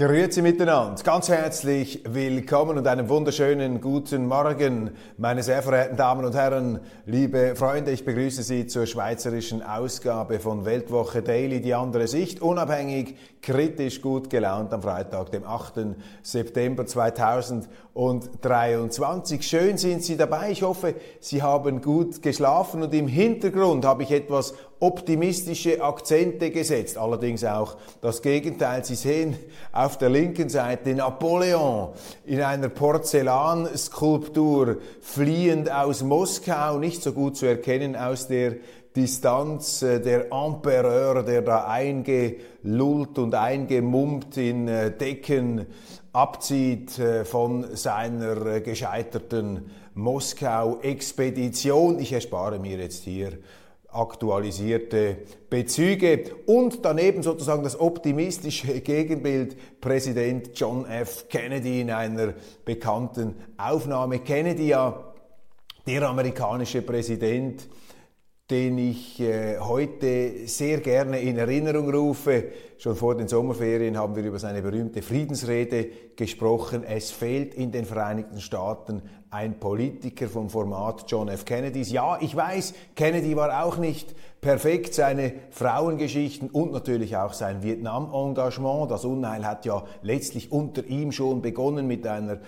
Grüezi miteinander, ganz herzlich willkommen und einen wunderschönen guten Morgen, meine sehr verehrten Damen und Herren, liebe Freunde. Ich begrüße Sie zur schweizerischen Ausgabe von Weltwoche Daily, die andere Sicht, unabhängig, kritisch, gut gelaunt am Freitag, dem 8. September 2023. Schön sind Sie dabei. Ich hoffe, Sie haben gut geschlafen und im Hintergrund habe ich etwas optimistische Akzente gesetzt. Allerdings auch das Gegenteil. Sie sehen auf der linken Seite Napoleon in einer Porzellanskulptur fliehend aus Moskau, nicht so gut zu erkennen aus der Distanz äh, der Empereur, der da eingelullt und eingemummt in äh, Decken abzieht äh, von seiner gescheiterten Moskau-Expedition. Ich erspare mir jetzt hier aktualisierte Bezüge und daneben sozusagen das optimistische Gegenbild Präsident John F. Kennedy in einer bekannten Aufnahme. Kennedy ja der amerikanische Präsident, den ich äh, heute sehr gerne in Erinnerung rufe. Schon vor den Sommerferien haben wir über seine berühmte Friedensrede gesprochen. Es fehlt in den Vereinigten Staaten ein Politiker vom Format John F. Kennedys. Ja, ich weiß, Kennedy war auch nicht perfekt. Seine Frauengeschichten und natürlich auch sein Vietnam-Engagement. Das Unheil hat ja letztlich unter ihm schon begonnen mit einer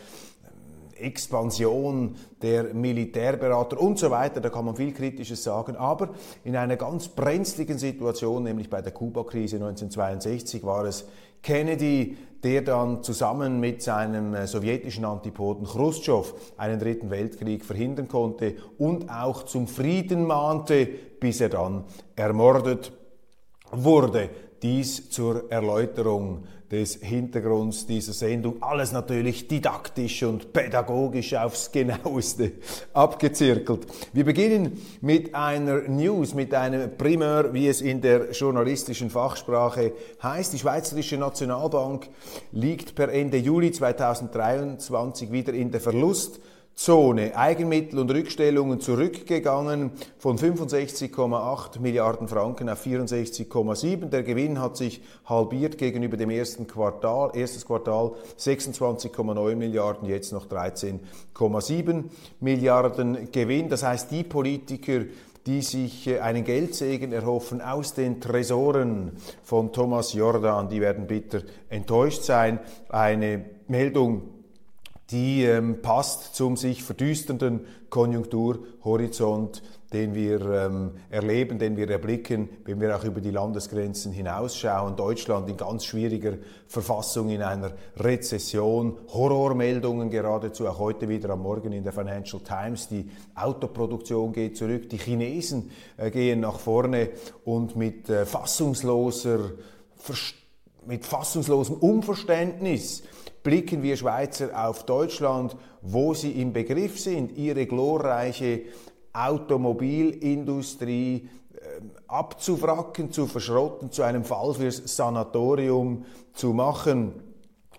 Expansion der Militärberater und so weiter, da kann man viel Kritisches sagen, aber in einer ganz brenzligen Situation, nämlich bei der Kuba-Krise 1962, war es Kennedy, der dann zusammen mit seinem äh, sowjetischen Antipoden Khrushchev einen dritten Weltkrieg verhindern konnte und auch zum Frieden mahnte, bis er dann ermordet wurde. Dies zur Erläuterung des Hintergrunds dieser Sendung. Alles natürlich didaktisch und pädagogisch aufs genaueste abgezirkelt. Wir beginnen mit einer News, mit einem Primeur, wie es in der journalistischen Fachsprache heißt. Die Schweizerische Nationalbank liegt per Ende Juli 2023 wieder in der Verlust Zone Eigenmittel und Rückstellungen zurückgegangen von 65,8 Milliarden Franken auf 64,7. Der Gewinn hat sich halbiert gegenüber dem ersten Quartal. Erstes Quartal 26,9 Milliarden, jetzt noch 13,7 Milliarden Gewinn. Das heißt, die Politiker, die sich äh, einen Geldsegen erhoffen aus den Tresoren von Thomas Jordan, die werden bitter enttäuscht sein. Eine Meldung die ähm, passt zum sich verdüsternden Konjunkturhorizont, den wir ähm, erleben, den wir erblicken, wenn wir auch über die Landesgrenzen hinausschauen. Deutschland in ganz schwieriger Verfassung, in einer Rezession, Horrormeldungen geradezu, auch heute wieder am Morgen in der Financial Times. Die Autoproduktion geht zurück, die Chinesen äh, gehen nach vorne und mit äh, fassungsloser mit fassungslosem Unverständnis blicken wir Schweizer auf Deutschland, wo sie im Begriff sind, ihre glorreiche Automobilindustrie ähm, abzufracken, zu verschrotten, zu einem Fall fürs Sanatorium zu machen.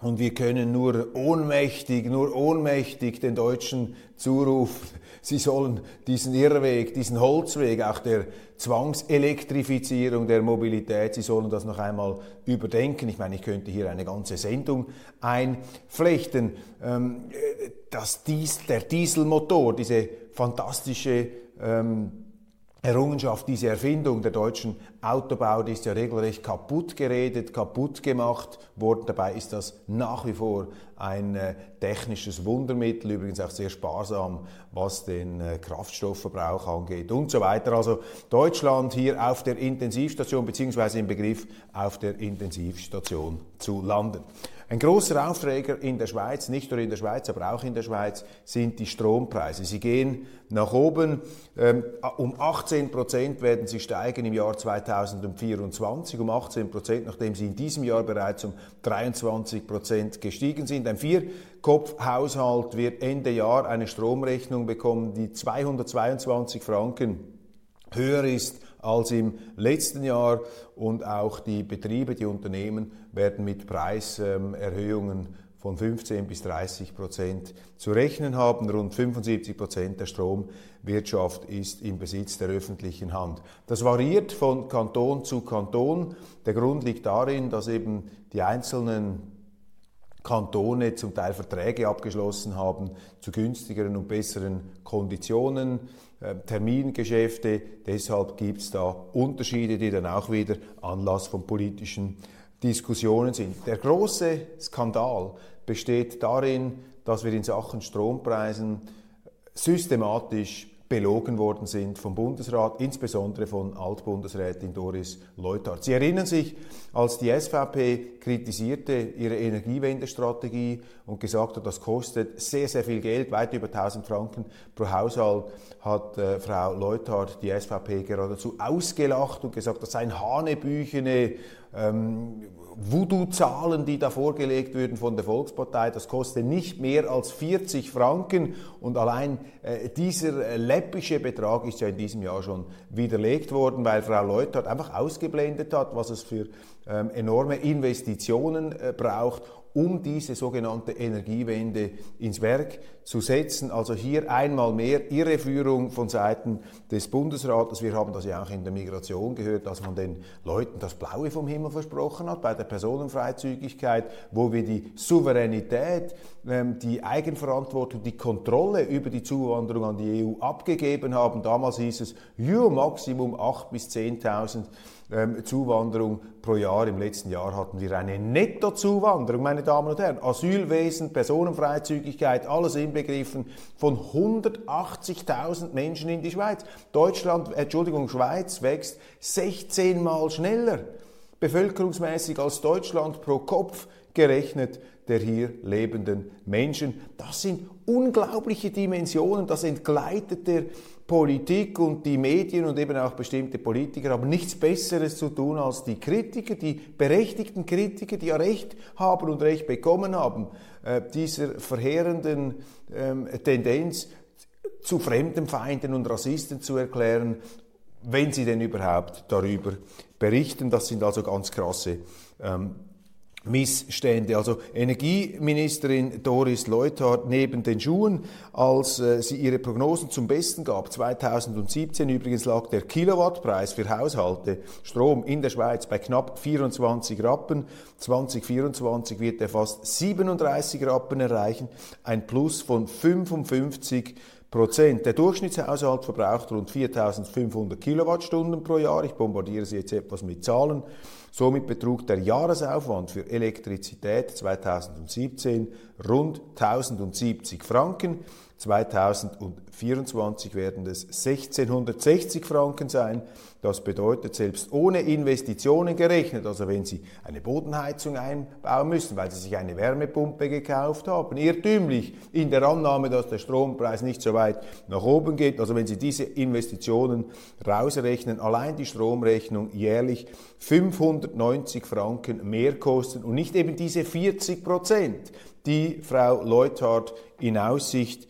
Und wir können nur ohnmächtig, nur ohnmächtig den Deutschen zurufen, sie sollen diesen Irrweg, diesen Holzweg, auch der Zwangselektrifizierung der Mobilität, sie sollen das noch einmal überdenken. Ich meine, ich könnte hier eine ganze Sendung einflechten. Ähm, dass dies, der Dieselmotor, diese fantastische ähm, Errungenschaft, diese Erfindung der deutschen Autobau, die ist ja regelrecht kaputt geredet, kaputt gemacht worden. Dabei ist das nach wie vor ein äh, technisches Wundermittel, übrigens auch sehr sparsam, was den äh, Kraftstoffverbrauch angeht und so weiter. Also Deutschland hier auf der Intensivstation beziehungsweise im Begriff auf der Intensivstation zu landen. Ein großer Aufträger in der Schweiz, nicht nur in der Schweiz, aber auch in der Schweiz, sind die Strompreise. Sie gehen nach oben. Ähm, um 18 Prozent werden sie steigen im Jahr 2023. 2024 um 18 Prozent, nachdem sie in diesem Jahr bereits um 23 Prozent gestiegen sind. Ein Vierkopfhaushalt wird Ende Jahr eine Stromrechnung bekommen, die 222 Franken höher ist als im letzten Jahr und auch die Betriebe, die Unternehmen werden mit Preiserhöhungen von 15 bis 30 Prozent zu rechnen haben. Rund 75 Prozent der Stromwirtschaft ist im Besitz der öffentlichen Hand. Das variiert von Kanton zu Kanton. Der Grund liegt darin, dass eben die einzelnen Kantone zum Teil Verträge abgeschlossen haben zu günstigeren und besseren Konditionen, Termingeschäfte. Deshalb gibt es da Unterschiede, die dann auch wieder Anlass von politischen Diskussionen sind. Der große Skandal besteht darin, dass wir in Sachen Strompreisen systematisch belogen worden sind vom Bundesrat, insbesondere von Altbundesrätin Doris Leuthard. Sie erinnern sich, als die SVP kritisierte ihre Energiewendestrategie und gesagt hat, das kostet sehr, sehr viel Geld, weit über 1000 Franken pro Haushalt, hat äh, Frau Leuthard die SVP geradezu ausgelacht und gesagt, das seien Hanebüchene ähm, Voodoo-Zahlen, die da vorgelegt würden von der Volkspartei, das kostet nicht mehr als 40 Franken. Und allein äh, dieser äh, läppische Betrag ist ja in diesem Jahr schon widerlegt worden, weil Frau Leutert einfach ausgeblendet hat, was es für ähm, enorme Investitionen äh, braucht, um diese sogenannte Energiewende ins Werk zu setzen. Also hier einmal mehr Irreführung von Seiten des Bundesrates. Wir haben das ja auch in der Migration gehört, dass man den Leuten das Blaue vom Himmel versprochen hat bei der Personenfreizügigkeit, wo wir die Souveränität, ähm, die Eigenverantwortung, die Kontrolle über die Zuwanderung an die EU abgegeben haben. Damals hieß es, ja, Maximum 8.000 bis 10.000 ähm, Zuwanderung pro Jahr. Im letzten Jahr hatten wir eine Nettozuwanderung, meine Damen und Herren. Asylwesen, Personenfreizügigkeit, alles inbegriffen von 180.000 Menschen in die Schweiz. Deutschland, Entschuldigung, Schweiz wächst 16 Mal schneller bevölkerungsmäßig als Deutschland pro Kopf gerechnet der hier lebenden Menschen. Das sind unglaubliche Dimensionen, das entgleitet der Politik und die Medien und eben auch bestimmte Politiker haben nichts Besseres zu tun als die Kritiker, die berechtigten Kritiker, die ja Recht haben und Recht bekommen haben, äh, dieser verheerenden ähm, Tendenz zu Fremdenfeinden und Rassisten zu erklären, wenn sie denn überhaupt darüber berichten. Das sind also ganz krasse ähm, Missstände. Also Energieministerin Doris Leuthard neben den Schuhen, als äh, sie ihre Prognosen zum Besten gab. 2017 übrigens lag der Kilowattpreis für Haushalte Strom in der Schweiz bei knapp 24 Rappen. 2024 wird er fast 37 Rappen erreichen, ein Plus von 55 Prozent. Der Durchschnittshaushalt verbraucht rund 4.500 Kilowattstunden pro Jahr. Ich bombardiere Sie jetzt etwas mit Zahlen. Somit betrug der Jahresaufwand für Elektrizität 2017 rund 1070 Franken. 2024 werden es 1660 Franken sein. Das bedeutet, selbst ohne Investitionen gerechnet, also wenn Sie eine Bodenheizung einbauen müssen, weil Sie sich eine Wärmepumpe gekauft haben, irrtümlich in der Annahme, dass der Strompreis nicht so weit nach oben geht, also wenn Sie diese Investitionen rausrechnen, allein die Stromrechnung jährlich 590 Franken mehr kosten und nicht eben diese 40 Prozent, die Frau Leuthard in Aussicht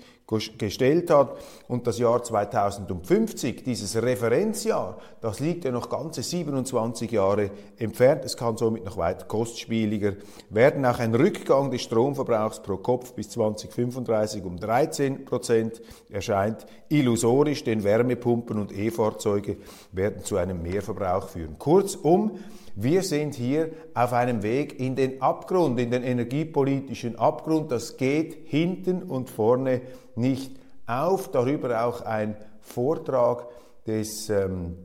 gestellt hat. Und das Jahr 2050, dieses Referenzjahr, das liegt ja noch ganze 27 Jahre entfernt. Es kann somit noch weit kostspieliger werden. Auch ein Rückgang des Stromverbrauchs pro Kopf bis 2035 um 13 Prozent erscheint illusorisch, denn Wärmepumpen und E-Fahrzeuge werden zu einem Mehrverbrauch führen. Kurzum, wir sind hier auf einem Weg in den Abgrund, in den energiepolitischen Abgrund. Das geht hinten und vorne nicht auf. Darüber auch ein Vortrag des ähm,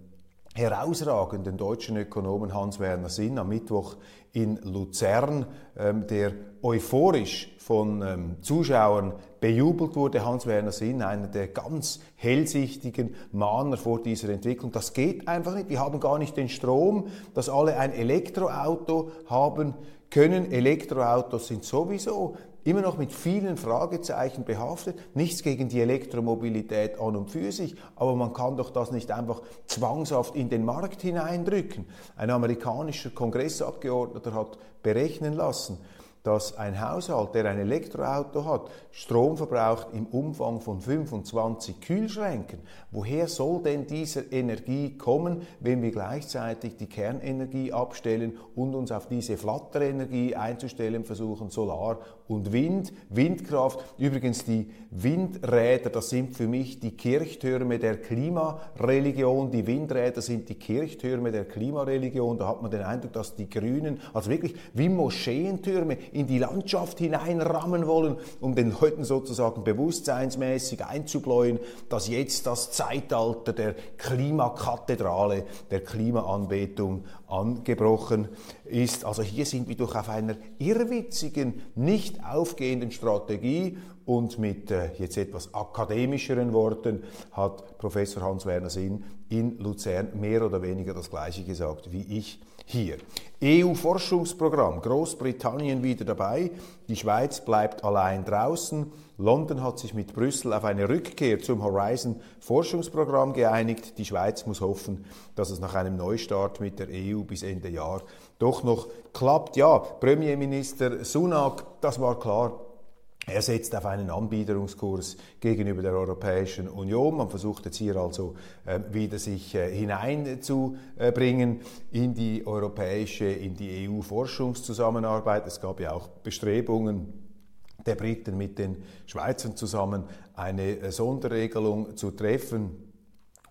herausragenden deutschen Ökonomen Hans-Werner Sinn am Mittwoch in Luzern, ähm, der euphorisch von ähm, Zuschauern bejubelt wurde. Hans-Werner Sinn, einer der ganz hellsichtigen Mahner vor dieser Entwicklung. Das geht einfach nicht. Wir haben gar nicht den Strom, dass alle ein Elektroauto haben können. Elektroautos sind sowieso immer noch mit vielen Fragezeichen behaftet. Nichts gegen die Elektromobilität an und für sich, aber man kann doch das nicht einfach zwangshaft in den Markt hineindrücken. Ein amerikanischer Kongressabgeordneter hat berechnen lassen, dass ein Haushalt, der ein Elektroauto hat, Strom verbraucht im Umfang von 25 Kühlschränken. Woher soll denn diese Energie kommen, wenn wir gleichzeitig die Kernenergie abstellen und uns auf diese Flatterenergie einzustellen versuchen, Solar und Wind, Windkraft. Übrigens die Windräder, das sind für mich die Kirchtürme der Klimareligion. Die Windräder sind die Kirchtürme der Klimareligion. Da hat man den Eindruck, dass die Grünen, also wirklich wie Moscheentürme, in die Landschaft hineinrammen wollen, um den Leuten sozusagen bewusstseinsmäßig einzubläuen, dass jetzt das Zeitalter der Klimakathedrale, der Klimaanbetung angebrochen ist. Also hier sind wir doch auf einer irrwitzigen, nicht aufgehenden Strategie und mit äh, jetzt etwas akademischeren Worten hat Professor Hans-Werner Sinn in Luzern mehr oder weniger das Gleiche gesagt wie ich hier. EU-Forschungsprogramm, Großbritannien wieder dabei, die Schweiz bleibt allein draußen. London hat sich mit Brüssel auf eine Rückkehr zum Horizon-Forschungsprogramm geeinigt. Die Schweiz muss hoffen, dass es nach einem Neustart mit der EU bis Ende Jahr doch noch klappt. Ja, Premierminister Sunak, das war klar, er setzt auf einen Anbiederungskurs gegenüber der Europäischen Union. Man versucht jetzt hier also äh, wieder sich äh, hineinzubringen in die europäische, in die EU-Forschungszusammenarbeit. Es gab ja auch Bestrebungen der Briten mit den Schweizern zusammen eine äh, Sonderregelung zu treffen.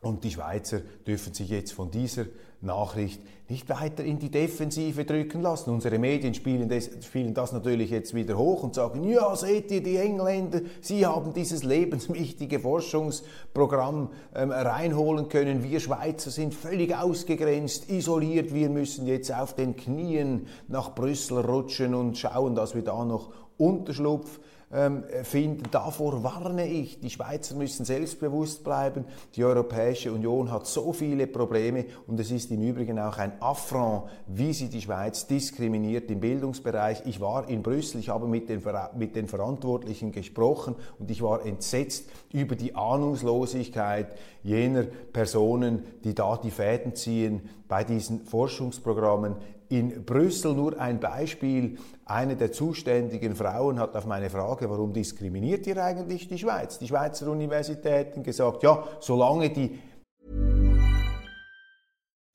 Und die Schweizer dürfen sich jetzt von dieser Nachricht nicht weiter in die Defensive drücken lassen. Unsere Medien spielen das, spielen das, natürlich jetzt wieder hoch und sagen, ja, seht ihr, die Engländer, sie haben dieses lebenswichtige Forschungsprogramm ähm, reinholen können. Wir Schweizer sind völlig ausgegrenzt, isoliert. Wir müssen jetzt auf den Knien nach Brüssel rutschen und schauen, dass wir da noch Unterschlupf ähm, finden. Davor warne ich. Die Schweizer müssen selbstbewusst bleiben. Die Europäische Union hat so viele Probleme und es ist im Übrigen auch ein Affront, wie sie die Schweiz diskriminiert im Bildungsbereich. Ich war in Brüssel, ich habe mit den, mit den Verantwortlichen gesprochen und ich war entsetzt über die Ahnungslosigkeit jener Personen, die da die Fäden ziehen bei diesen Forschungsprogrammen in Brüssel nur ein Beispiel. Eine der zuständigen Frauen hat auf meine Frage, warum diskriminiert ihr eigentlich die Schweiz, die Schweizer Universitäten, gesagt, ja, solange die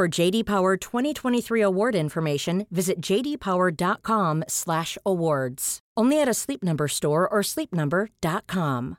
For JD Power 2023 award information, visit jdpower.com/awards. Only at a Sleep Number store or sleepnumber.com.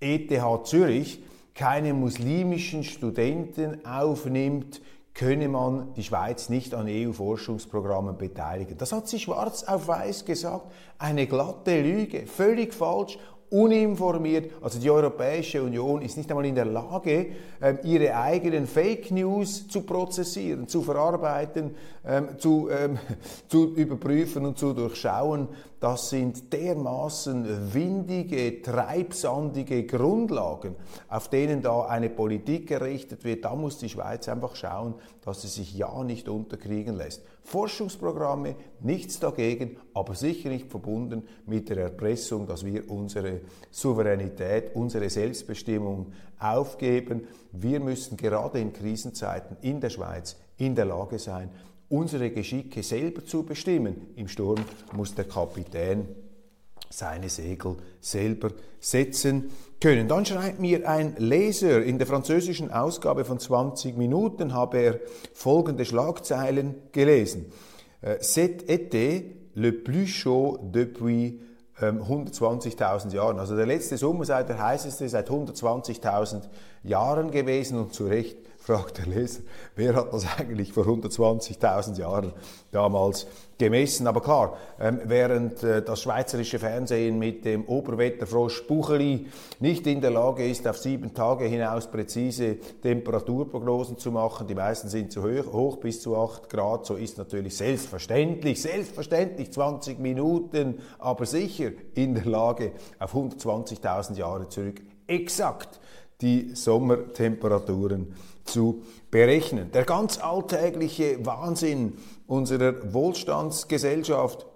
ETH Zürich keine muslimischen Studenten aufnimmt könne man die Schweiz nicht an EU-Forschungsprogrammen beteiligen. Das hat sie schwarz auf weiß gesagt. Eine glatte Lüge, völlig falsch uninformiert. Also die Europäische Union ist nicht einmal in der Lage, ähm, ihre eigenen Fake News zu prozessieren, zu verarbeiten, ähm, zu, ähm, zu überprüfen und zu durchschauen. Das sind dermaßen windige, treibsandige Grundlagen, auf denen da eine Politik errichtet wird. Da muss die Schweiz einfach schauen, dass sie sich ja nicht unterkriegen lässt. Forschungsprogramme, nichts dagegen, aber sicher nicht verbunden mit der Erpressung, dass wir unsere Souveränität, unsere Selbstbestimmung aufgeben. Wir müssen gerade in Krisenzeiten in der Schweiz in der Lage sein, unsere Geschicke selber zu bestimmen. Im Sturm muss der Kapitän seine Segel selber setzen können. Dann schreibt mir ein Leser, in der französischen Ausgabe von 20 Minuten habe er folgende Schlagzeilen gelesen. Äh, Cet été le plus chaud depuis 120.000 ähm, Jahren. Also der letzte Sommer sei der heißeste seit 120.000 Jahren gewesen und zu Recht fragt der Leser, wer hat das eigentlich vor 120.000 Jahren damals gemessen? Aber klar, ähm, während äh, das schweizerische Fernsehen mit dem Oberwetterfrosch Bucheli nicht in der Lage ist, auf sieben Tage hinaus präzise Temperaturprognosen zu machen, die meisten sind zu hoch, hoch bis zu 8 Grad, so ist natürlich selbstverständlich, selbstverständlich 20 Minuten, aber sicher in der Lage, auf 120.000 Jahre zurück. Exakt die Sommertemperaturen zu berechnen. Der ganz alltägliche Wahnsinn unserer Wohlstandsgesellschaft,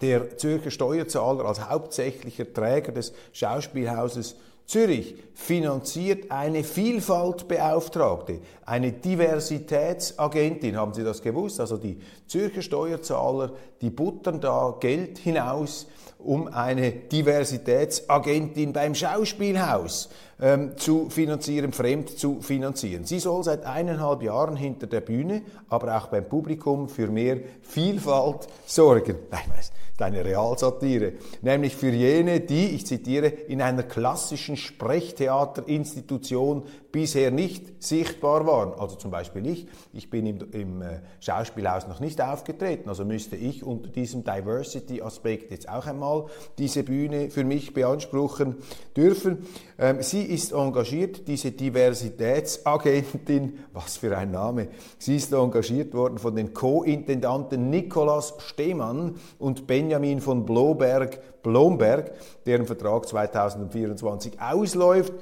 der Zürcher Steuerzahler als hauptsächlicher Träger des Schauspielhauses Zürich finanziert eine Vielfaltbeauftragte, eine Diversitätsagentin. Haben Sie das gewusst? Also die Zürcher Steuerzahler, die buttern da Geld hinaus, um eine Diversitätsagentin beim Schauspielhaus ähm, zu finanzieren, fremd zu finanzieren. Sie soll seit eineinhalb Jahren hinter der Bühne, aber auch beim Publikum für mehr Vielfalt sorgen. Nein, das ist eine Realsatire. Nämlich für jene, die, ich zitiere, in einer klassischen Sprechtheaterinstitution bisher nicht sichtbar waren. Also zum Beispiel ich. Ich bin im, im äh, Schauspielhaus noch nicht aufgetreten. Also müsste ich unter diesem Diversity-Aspekt jetzt auch einmal diese Bühne für mich beanspruchen dürfen. Ähm, sie ist engagiert, diese Diversitätsagentin, was für ein Name. Sie ist engagiert worden von den Co-Intendanten Nikolaus Stehmann und Benjamin von Bloberg, Blomberg, deren Vertrag 2024 ausläuft.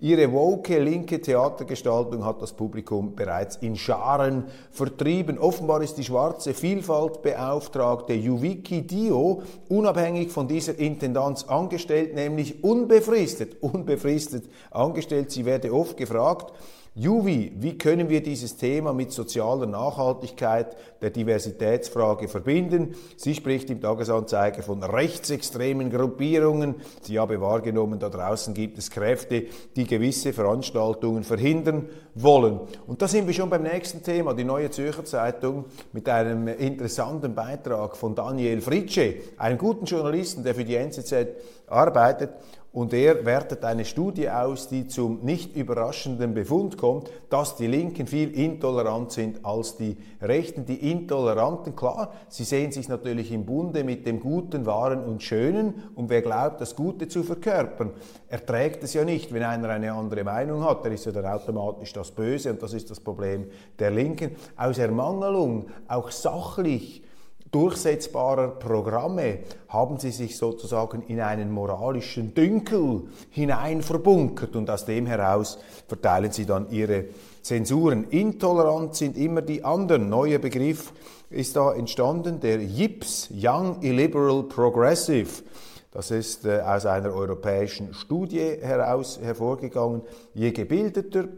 Ihre woke linke Theatergestaltung hat das Publikum bereits in Scharen vertrieben. Offenbar ist die schwarze Vielfaltbeauftragte Yuviki Dio unabhängig von dieser Intendanz angestellt, nämlich unbefristet, unbefristet angestellt. Sie werde oft gefragt, Juvi, wie können wir dieses Thema mit sozialer Nachhaltigkeit der Diversitätsfrage verbinden? Sie spricht im Tagesanzeiger von rechtsextremen Gruppierungen. Sie habe wahrgenommen, da draußen gibt es Kräfte, die gewisse Veranstaltungen verhindern wollen. Und da sind wir schon beim nächsten Thema, die Neue Zürcher Zeitung mit einem interessanten Beitrag von Daniel Fritsche, einem guten Journalisten, der für die NZZ arbeitet und er wertet eine Studie aus, die zum nicht überraschenden Befund kommt, dass die Linken viel intolerant sind als die Rechten. Die Intoleranten, klar, sie sehen sich natürlich im Bunde mit dem Guten, Wahren und Schönen und wer glaubt, das Gute zu verkörpern, erträgt es ja nicht, wenn einer eine andere Meinung hat. Der ist ja dann automatisch das Böse und das ist das Problem der Linken. Aus Ermangelung, auch sachlich, durchsetzbarer Programme haben sie sich sozusagen in einen moralischen Dünkel hinein verbunkert und aus dem heraus verteilen sie dann ihre Zensuren. Intolerant sind immer die anderen. Neuer Begriff ist da entstanden, der YIPS, Young Illiberal Progressive. Das ist äh, aus einer europäischen Studie heraus hervorgegangen. Je gebildeter,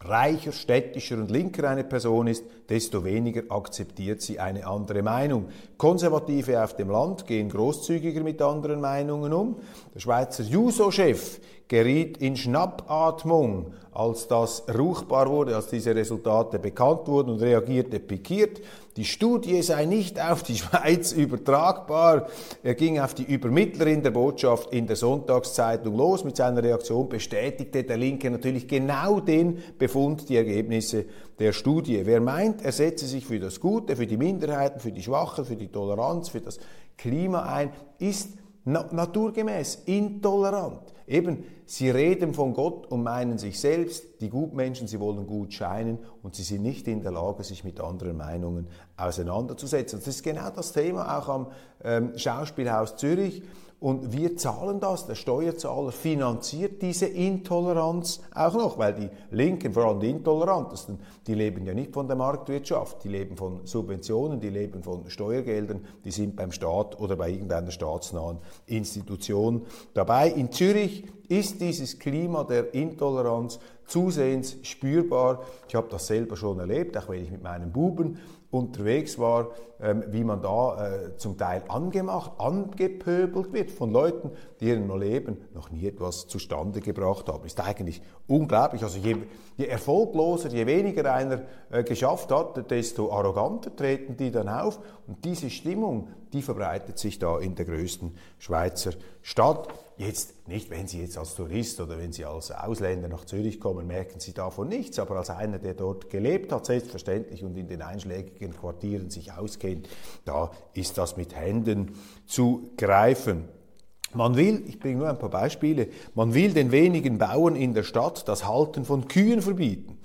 reicher, städtischer und linker eine Person ist, desto weniger akzeptiert sie eine andere Meinung. Konservative auf dem Land gehen großzügiger mit anderen Meinungen um. Der Schweizer Juso-Chef geriet in Schnappatmung, als das ruchbar wurde, als diese Resultate bekannt wurden und reagierte pikiert. Die Studie sei nicht auf die Schweiz übertragbar. Er ging auf die Übermittlerin der Botschaft in der Sonntagszeitung los. Mit seiner Reaktion bestätigte der Linke natürlich genau den Befund, die Ergebnisse der Studie. Wer meint, er setze sich für das Gute, für die Minderheiten, für die Schwachen, für die Toleranz, für das Klima ein, ist naturgemäß intolerant. Eben, sie reden von Gott und meinen sich selbst, die Gutmenschen, sie wollen gut scheinen und sie sind nicht in der Lage, sich mit anderen Meinungen auseinanderzusetzen. Das ist genau das Thema auch am ähm, Schauspielhaus Zürich. Und wir zahlen das, der Steuerzahler finanziert diese Intoleranz auch noch, weil die Linken, vor allem die Intolerantesten, die leben ja nicht von der Marktwirtschaft, die leben von Subventionen, die leben von Steuergeldern, die sind beim Staat oder bei irgendeiner staatsnahen Institution dabei. In Zürich ist dieses Klima der Intoleranz zusehends spürbar. Ich habe das selber schon erlebt, auch wenn ich mit meinen Buben unterwegs war, wie man da äh, zum Teil angemacht, angepöbelt wird von Leuten, die in ihrem Leben noch nie etwas zustande gebracht haben. Ist eigentlich unglaublich. Also je, je erfolgloser, je weniger einer äh, geschafft hat, desto arroganter treten die dann auf. Und diese Stimmung, die verbreitet sich da in der größten Schweizer Stadt. Jetzt nicht, wenn Sie jetzt als Tourist oder wenn Sie als Ausländer nach Zürich kommen, merken Sie davon nichts, aber als einer, der dort gelebt hat, selbstverständlich und in den einschlägigen Quartieren sich auskennt, da ist das mit Händen zu greifen. Man will, ich bringe nur ein paar Beispiele, man will den wenigen Bauern in der Stadt das Halten von Kühen verbieten.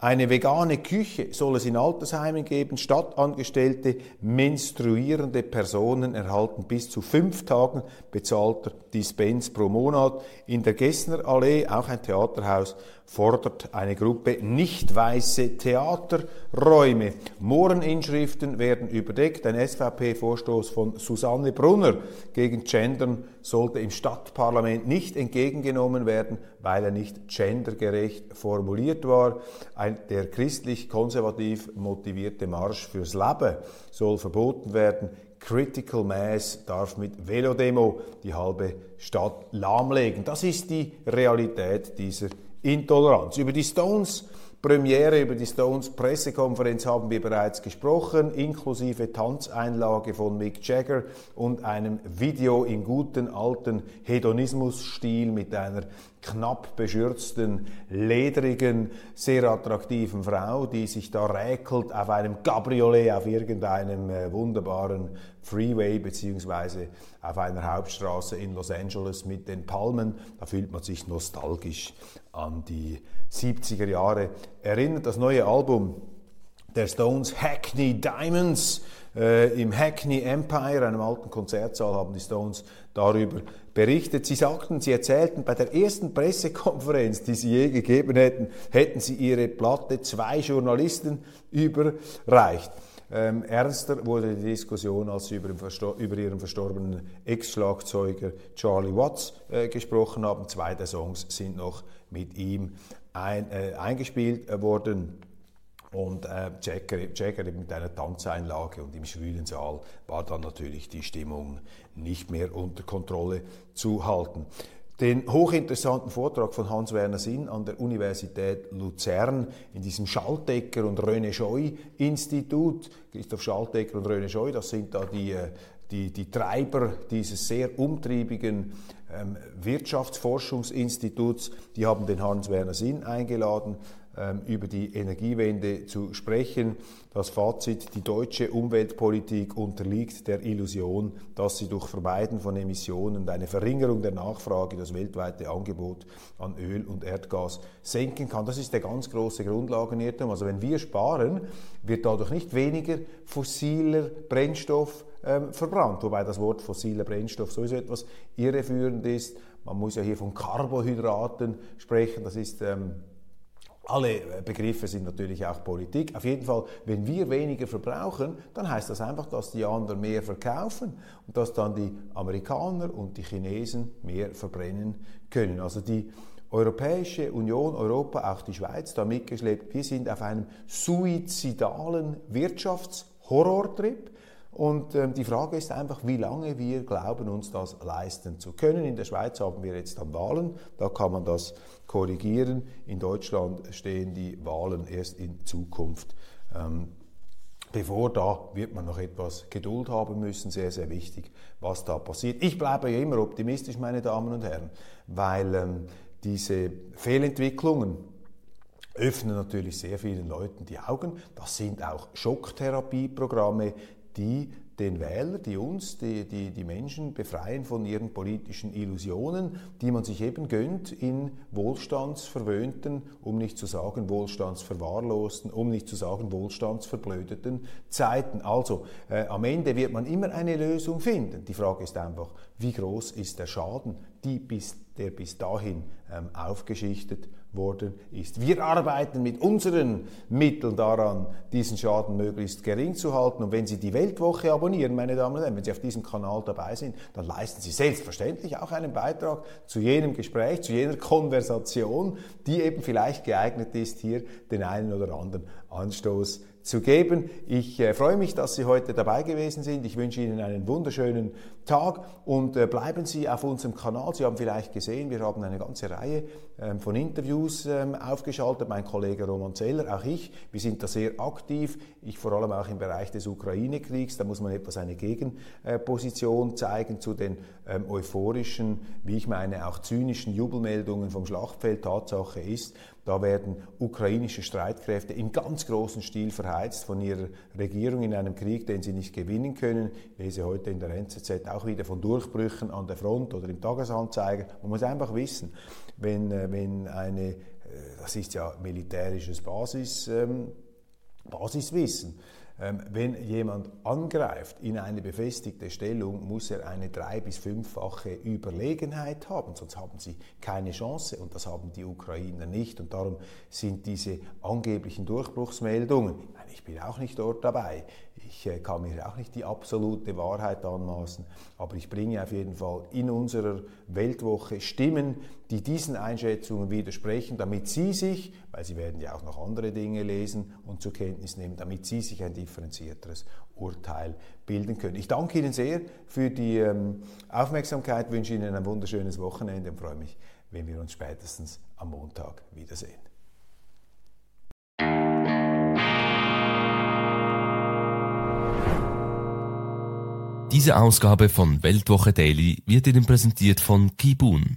Eine vegane Küche soll es in Altersheimen geben. Stadtangestellte, menstruierende Personen erhalten bis zu fünf Tagen bezahlter Dispens pro Monat. In der Gessner Allee, auch ein Theaterhaus, fordert eine Gruppe nicht weiße Theaterräume. Mohreninschriften werden überdeckt. Ein SVP-Vorstoß von Susanne Brunner gegen Gendern sollte im Stadtparlament nicht entgegengenommen werden, weil er nicht gendergerecht formuliert war. Ein, der christlich-konservativ motivierte Marsch fürs Leben soll verboten werden. Critical Mass darf mit Velodemo die halbe Stadt lahmlegen. Das ist die Realität dieser Intoleranz. Über die Stones Premiere, über die Stones Pressekonferenz haben wir bereits gesprochen, inklusive Tanzeinlage von Mick Jagger und einem Video im guten alten Hedonismus-Stil mit einer knapp beschürzten, ledrigen, sehr attraktiven Frau, die sich da räkelt auf einem Cabriolet auf irgendeinem äh, wunderbaren Freeway beziehungsweise auf einer Hauptstraße in Los Angeles mit den Palmen. Da fühlt man sich nostalgisch an die 70er Jahre erinnert. Das neue Album der Stones Hackney Diamonds äh, im Hackney Empire, einem alten Konzertsaal, haben die Stones darüber berichtet. Sie sagten, sie erzählten, bei der ersten Pressekonferenz, die sie je gegeben hätten, hätten sie ihre Platte zwei Journalisten überreicht. Ähm, ernster wurde die Diskussion, als sie über, über ihren verstorbenen Ex-Schlagzeuger Charlie Watts äh, gesprochen haben. Zwei der Songs sind noch mit ihm ein, äh, eingespielt worden. Und äh, Jagger, Jagger mit einer Tanzeinlage und im schwülen Saal war dann natürlich die Stimmung nicht mehr unter Kontrolle zu halten. Den hochinteressanten Vortrag von Hans-Werner Sinn an der Universität Luzern in diesem Schaltecker und René Scheu Institut. Christoph Schaltecker und René Scheu, das sind da die, äh, die, die Treiber dieses sehr umtriebigen ähm, Wirtschaftsforschungsinstituts, die haben den Hans-Werner Sinn eingeladen, über die Energiewende zu sprechen. Das Fazit, die deutsche Umweltpolitik unterliegt der Illusion, dass sie durch Vermeiden von Emissionen und eine Verringerung der Nachfrage das weltweite Angebot an Öl und Erdgas senken kann. Das ist der ganz große Grundlagenirrtum. Also wenn wir sparen, wird dadurch nicht weniger fossiler Brennstoff ähm, verbrannt. Wobei das Wort fossiler Brennstoff sowieso etwas irreführend ist. Man muss ja hier von Carbohydraten sprechen. Das ist ähm, alle Begriffe sind natürlich auch Politik. Auf jeden Fall, wenn wir weniger verbrauchen, dann heißt das einfach, dass die anderen mehr verkaufen und dass dann die Amerikaner und die Chinesen mehr verbrennen können. Also die Europäische Union, Europa, auch die Schweiz da mitgeschleppt. Wir sind auf einem suizidalen Wirtschaftshorrortrip. Und ähm, die Frage ist einfach, wie lange wir glauben, uns das leisten zu können. In der Schweiz haben wir jetzt dann Wahlen, da kann man das korrigieren. In Deutschland stehen die Wahlen erst in Zukunft. Ähm, bevor da wird man noch etwas Geduld haben müssen, sehr, sehr wichtig, was da passiert. Ich bleibe ja immer optimistisch, meine Damen und Herren, weil ähm, diese Fehlentwicklungen, öffnen natürlich sehr vielen Leuten die Augen. Das sind auch Schocktherapieprogramme, die den Wähler, die uns, die, die, die Menschen befreien von ihren politischen Illusionen, die man sich eben gönnt in wohlstandsverwöhnten, um nicht zu sagen wohlstandsverwahrlosten, um nicht zu sagen wohlstandsverblödeten Zeiten. Also äh, am Ende wird man immer eine Lösung finden. Die Frage ist einfach, wie groß ist der Schaden, bis, der bis dahin ähm, aufgeschichtet worden ist. Wir arbeiten mit unseren Mitteln daran, diesen Schaden möglichst gering zu halten. Und wenn Sie die Weltwoche abonnieren, meine Damen und Herren, wenn Sie auf diesem Kanal dabei sind, dann leisten Sie selbstverständlich auch einen Beitrag zu jenem Gespräch, zu jener Konversation, die eben vielleicht geeignet ist, hier den einen oder anderen Anstoß zu geben. Ich äh, freue mich, dass Sie heute dabei gewesen sind. Ich wünsche Ihnen einen wunderschönen Tag und äh, bleiben Sie auf unserem Kanal. Sie haben vielleicht gesehen, wir haben eine ganze Reihe ähm, von Interviews ähm, aufgeschaltet. Mein Kollege Roman Zeller, auch ich. Wir sind da sehr aktiv. Ich vor allem auch im Bereich des Ukraine-Kriegs. Da muss man etwas eine Gegenposition zeigen zu den ähm, euphorischen, wie ich meine, auch zynischen Jubelmeldungen vom Schlachtfeld. Tatsache ist, da werden ukrainische Streitkräfte im ganz großen Stil verheizt von ihrer Regierung in einem Krieg, den sie nicht gewinnen können. Ich lese heute in der NZZ auch wieder von Durchbrüchen an der Front oder im Tagesanzeiger. Man muss einfach wissen, wenn, äh, wenn eine, äh, das ist ja militärisches Basis, ähm, Basiswissen, wenn jemand angreift in eine befestigte Stellung, muss er eine drei- bis fünffache Überlegenheit haben, sonst haben sie keine Chance und das haben die Ukrainer nicht. Und darum sind diese angeblichen Durchbruchsmeldungen, ich bin auch nicht dort dabei, ich äh, kann mir auch nicht die absolute Wahrheit anmaßen, aber ich bringe auf jeden Fall in unserer Weltwoche Stimmen, die diesen Einschätzungen widersprechen, damit Sie sich, weil Sie werden ja auch noch andere Dinge lesen und zur Kenntnis nehmen, damit Sie sich ein differenzierteres Urteil bilden können. Ich danke Ihnen sehr für die ähm, Aufmerksamkeit, wünsche Ihnen ein wunderschönes Wochenende und freue mich, wenn wir uns spätestens am Montag wiedersehen. Diese Ausgabe von Weltwoche Daily wird Ihnen präsentiert von Kibun,